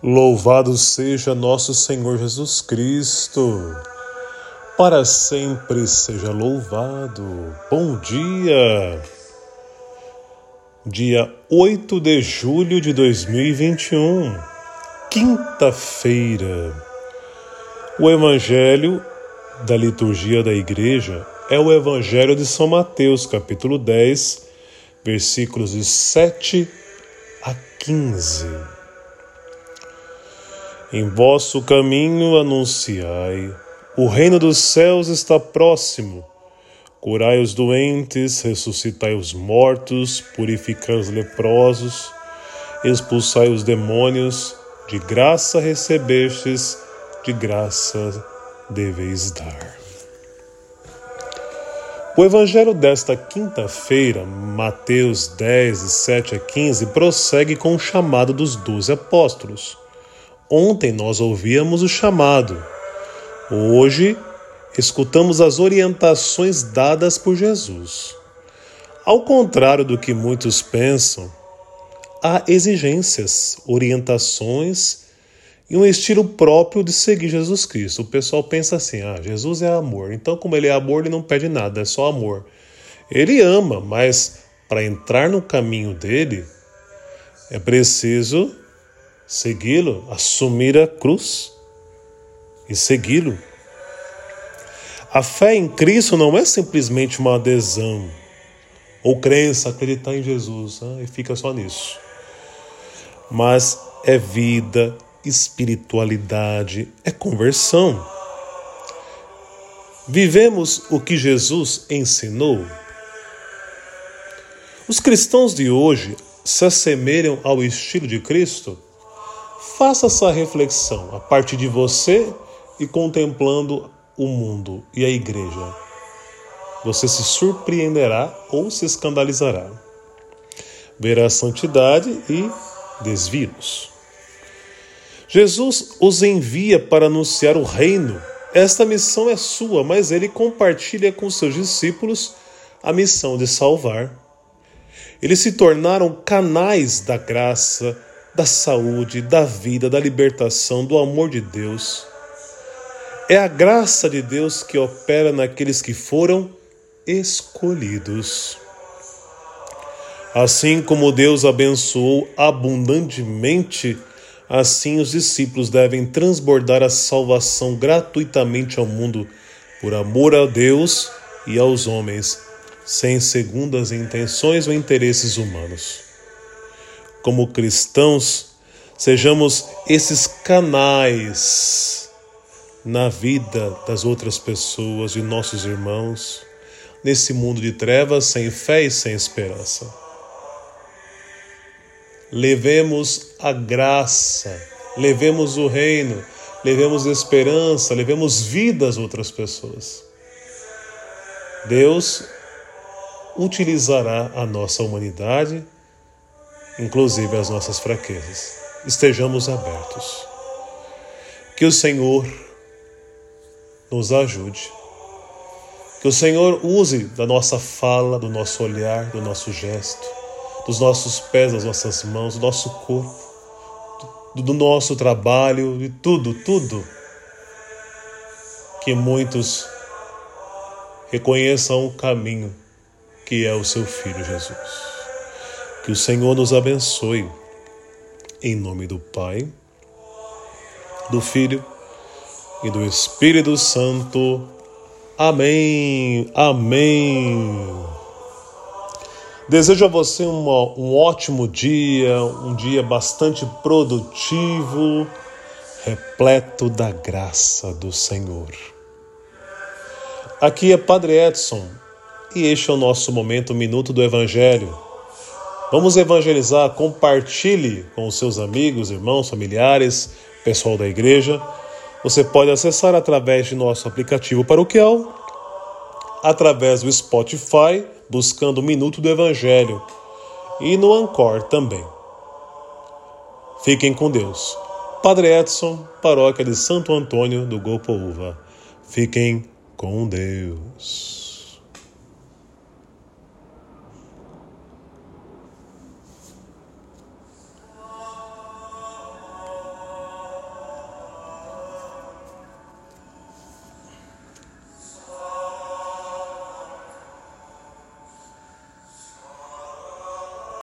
Louvado seja nosso Senhor Jesus Cristo, para sempre seja louvado. Bom dia! Dia 8 de julho de 2021, quinta-feira. O Evangelho da liturgia da Igreja é o Evangelho de São Mateus, capítulo 10, versículos de 7 a 15. Em vosso caminho anunciai: o reino dos céus está próximo. Curai os doentes, ressuscitai os mortos, purificai os leprosos, expulsai os demônios, de graça recebestes, de graça deveis dar. O evangelho desta quinta-feira, Mateus 10, 7 a 15, prossegue com o chamado dos doze apóstolos. Ontem nós ouvíamos o chamado. Hoje escutamos as orientações dadas por Jesus. Ao contrário do que muitos pensam, há exigências, orientações e um estilo próprio de seguir Jesus Cristo. O pessoal pensa assim: ah, Jesus é amor, então, como ele é amor, ele não pede nada, é só amor. Ele ama, mas para entrar no caminho dele é preciso segui-lo, assumir a cruz e segui-lo. A fé em Cristo não é simplesmente uma adesão ou crença, acreditar em Jesus né? e fica só nisso. Mas é vida, espiritualidade, é conversão. Vivemos o que Jesus ensinou. Os cristãos de hoje se assemelham ao estilo de Cristo? Faça essa reflexão a partir de você e contemplando o mundo e a igreja. Você se surpreenderá ou se escandalizará. Verá santidade e desvios. Jesus os envia para anunciar o reino. Esta missão é sua, mas ele compartilha com seus discípulos a missão de salvar. Eles se tornaram canais da graça da saúde, da vida, da libertação, do amor de Deus. É a graça de Deus que opera naqueles que foram escolhidos. Assim como Deus abençoou abundantemente, assim os discípulos devem transbordar a salvação gratuitamente ao mundo, por amor a Deus e aos homens, sem segundas intenções ou interesses humanos como cristãos, sejamos esses canais na vida das outras pessoas, de nossos irmãos, nesse mundo de trevas, sem fé e sem esperança. Levemos a graça, levemos o reino, levemos esperança, levemos vida às outras pessoas. Deus utilizará a nossa humanidade inclusive as nossas fraquezas. Estejamos abertos. Que o Senhor nos ajude. Que o Senhor use da nossa fala, do nosso olhar, do nosso gesto, dos nossos pés, das nossas mãos, do nosso corpo, do nosso trabalho, de tudo, tudo. Que muitos reconheçam o caminho que é o seu Filho Jesus. Que o Senhor nos abençoe. Em nome do Pai, do Filho e do Espírito Santo. Amém. Amém. Desejo a você uma, um ótimo dia, um dia bastante produtivo, repleto da graça do Senhor. Aqui é Padre Edson e este é o nosso momento, Minuto do Evangelho Vamos evangelizar, compartilhe com os seus amigos, irmãos, familiares, pessoal da igreja. Você pode acessar através de nosso aplicativo paroquial, através do Spotify, buscando o Minuto do Evangelho, e no Ancor também. Fiquem com Deus. Padre Edson, paróquia de Santo Antônio do Golpo Uva. Fiquem com Deus.